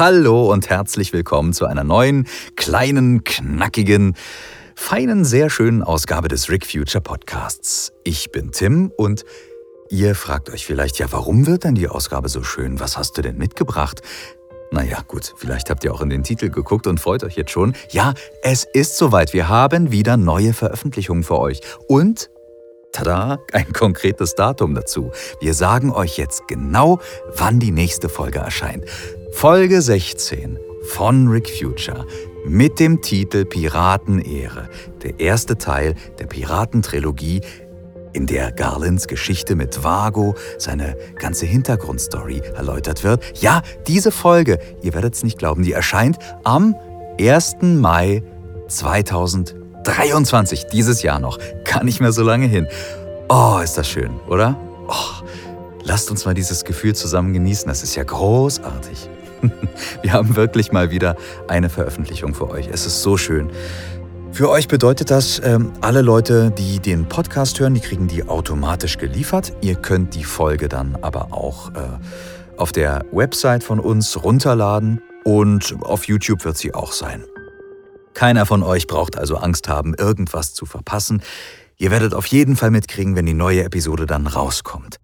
Hallo und herzlich willkommen zu einer neuen, kleinen, knackigen, feinen, sehr schönen Ausgabe des Rick Future Podcasts. Ich bin Tim und ihr fragt euch vielleicht, ja, warum wird denn die Ausgabe so schön? Was hast du denn mitgebracht? Naja, gut, vielleicht habt ihr auch in den Titel geguckt und freut euch jetzt schon. Ja, es ist soweit. Wir haben wieder neue Veröffentlichungen für euch. Und Tada, ein konkretes Datum dazu. Wir sagen euch jetzt genau, wann die nächste Folge erscheint. Folge 16 von Rick Future mit dem Titel Piratenehre, der erste Teil der Piratentrilogie, in der Garlands Geschichte mit Vago, seine ganze Hintergrundstory erläutert wird. Ja, diese Folge, ihr werdet es nicht glauben, die erscheint am 1. Mai 2023, dieses Jahr noch. Gar nicht mehr so lange hin. Oh, ist das schön, oder? Oh, lasst uns mal dieses Gefühl zusammen genießen. Das ist ja großartig. Wir haben wirklich mal wieder eine Veröffentlichung für euch. Es ist so schön. Für euch bedeutet das, ähm, alle Leute, die den Podcast hören, die kriegen die automatisch geliefert. Ihr könnt die Folge dann aber auch äh, auf der Website von uns runterladen und auf YouTube wird sie auch sein. Keiner von euch braucht also Angst haben, irgendwas zu verpassen. Ihr werdet auf jeden Fall mitkriegen, wenn die neue Episode dann rauskommt.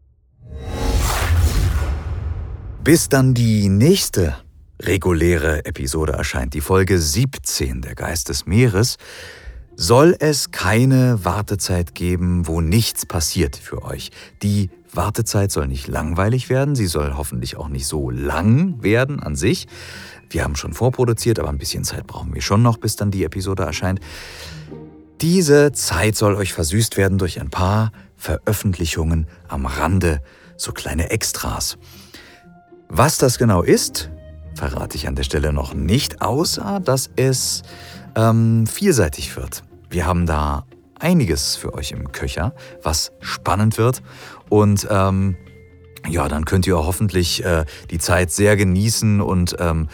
Bis dann die nächste reguläre Episode erscheint, die Folge 17 der Geist des Meeres, soll es keine Wartezeit geben, wo nichts passiert für euch. Die Wartezeit soll nicht langweilig werden, sie soll hoffentlich auch nicht so lang werden an sich. Wir haben schon vorproduziert, aber ein bisschen Zeit brauchen wir schon noch, bis dann die Episode erscheint. Diese Zeit soll euch versüßt werden durch ein paar Veröffentlichungen am Rande, so kleine Extras. Was das genau ist, verrate ich an der Stelle noch nicht, außer dass es ähm, vielseitig wird. Wir haben da einiges für euch im Köcher, was spannend wird. Und ähm, ja, dann könnt ihr hoffentlich äh, die Zeit sehr genießen und ähm,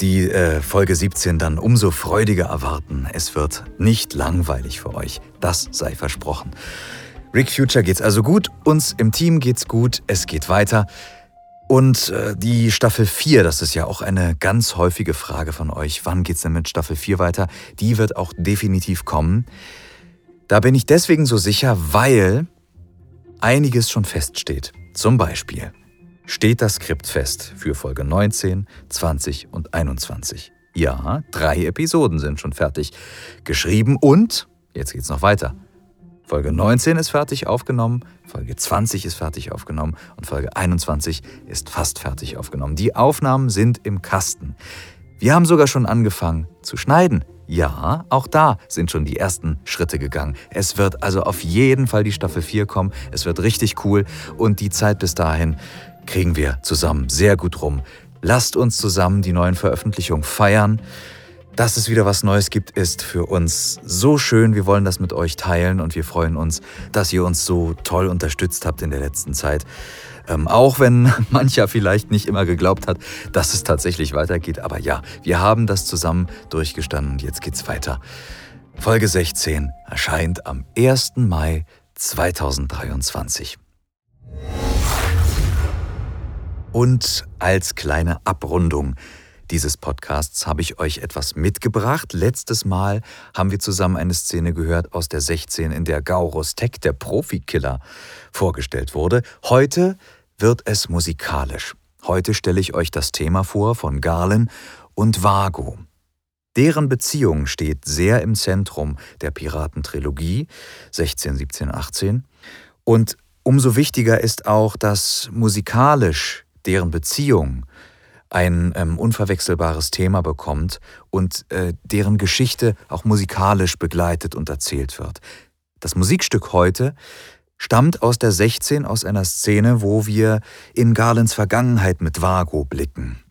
die äh, Folge 17 dann umso freudiger erwarten. Es wird nicht langweilig für euch. Das sei versprochen. Rick Future geht's also gut, uns im Team geht's gut, es geht weiter. Und äh, die Staffel 4, das ist ja auch eine ganz häufige Frage von euch. Wann geht's denn mit Staffel 4 weiter? Die wird auch definitiv kommen. Da bin ich deswegen so sicher, weil einiges schon feststeht. Zum Beispiel steht das Skript fest für Folge 19, 20 und 21. Ja, drei Episoden sind schon fertig geschrieben und, jetzt geht's noch weiter, Folge 19 ist fertig aufgenommen, Folge 20 ist fertig aufgenommen und Folge 21 ist fast fertig aufgenommen. Die Aufnahmen sind im Kasten. Wir haben sogar schon angefangen zu schneiden. Ja, auch da sind schon die ersten Schritte gegangen. Es wird also auf jeden Fall die Staffel 4 kommen. Es wird richtig cool und die Zeit bis dahin kriegen wir zusammen sehr gut rum. Lasst uns zusammen die neuen Veröffentlichungen feiern. Dass es wieder was Neues gibt, ist für uns so schön. Wir wollen das mit euch teilen und wir freuen uns, dass ihr uns so toll unterstützt habt in der letzten Zeit. Ähm, auch wenn mancher vielleicht nicht immer geglaubt hat, dass es tatsächlich weitergeht. Aber ja, wir haben das zusammen durchgestanden und jetzt geht's weiter. Folge 16 erscheint am 1. Mai 2023. Und als kleine Abrundung dieses Podcasts habe ich euch etwas mitgebracht. Letztes Mal haben wir zusammen eine Szene gehört aus der 16, in der Gaurus Tech, der Profikiller, vorgestellt wurde. Heute wird es musikalisch. Heute stelle ich euch das Thema vor von Galen und Vago. Deren Beziehung steht sehr im Zentrum der Piratentrilogie 16, 17, 18. Und umso wichtiger ist auch, dass musikalisch deren Beziehung ein ähm, unverwechselbares Thema bekommt und äh, deren Geschichte auch musikalisch begleitet und erzählt wird. Das Musikstück heute stammt aus der 16 aus einer Szene, wo wir in Garlands Vergangenheit mit Vago blicken.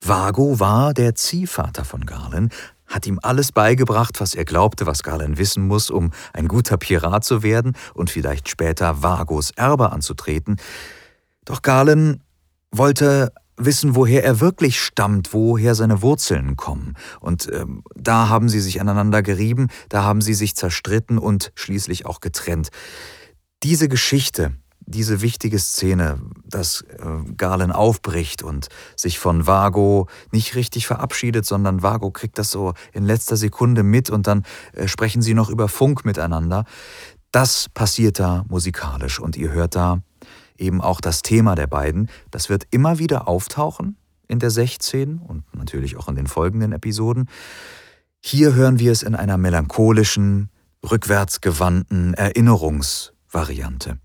Vago war der Ziehvater von Garland, hat ihm alles beigebracht, was er glaubte, was Garland wissen muss, um ein guter Pirat zu werden und vielleicht später Vagos Erbe anzutreten. Doch Garland wollte wissen, woher er wirklich stammt, woher seine Wurzeln kommen. Und ähm, da haben sie sich aneinander gerieben, da haben sie sich zerstritten und schließlich auch getrennt. Diese Geschichte, diese wichtige Szene, dass äh, Galen aufbricht und sich von Vago nicht richtig verabschiedet, sondern Vago kriegt das so in letzter Sekunde mit und dann äh, sprechen sie noch über Funk miteinander. Das passiert da musikalisch und ihr hört da eben auch das Thema der beiden. Das wird immer wieder auftauchen in der 16 und natürlich auch in den folgenden Episoden. Hier hören wir es in einer melancholischen, rückwärtsgewandten Erinnerungsvariante.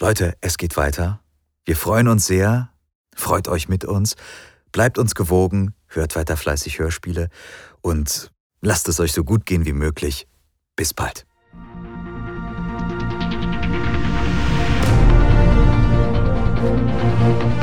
Leute, es geht weiter. Wir freuen uns sehr. Freut euch mit uns. Bleibt uns gewogen. Hört weiter fleißig Hörspiele. Und lasst es euch so gut gehen wie möglich. Bis bald. Musik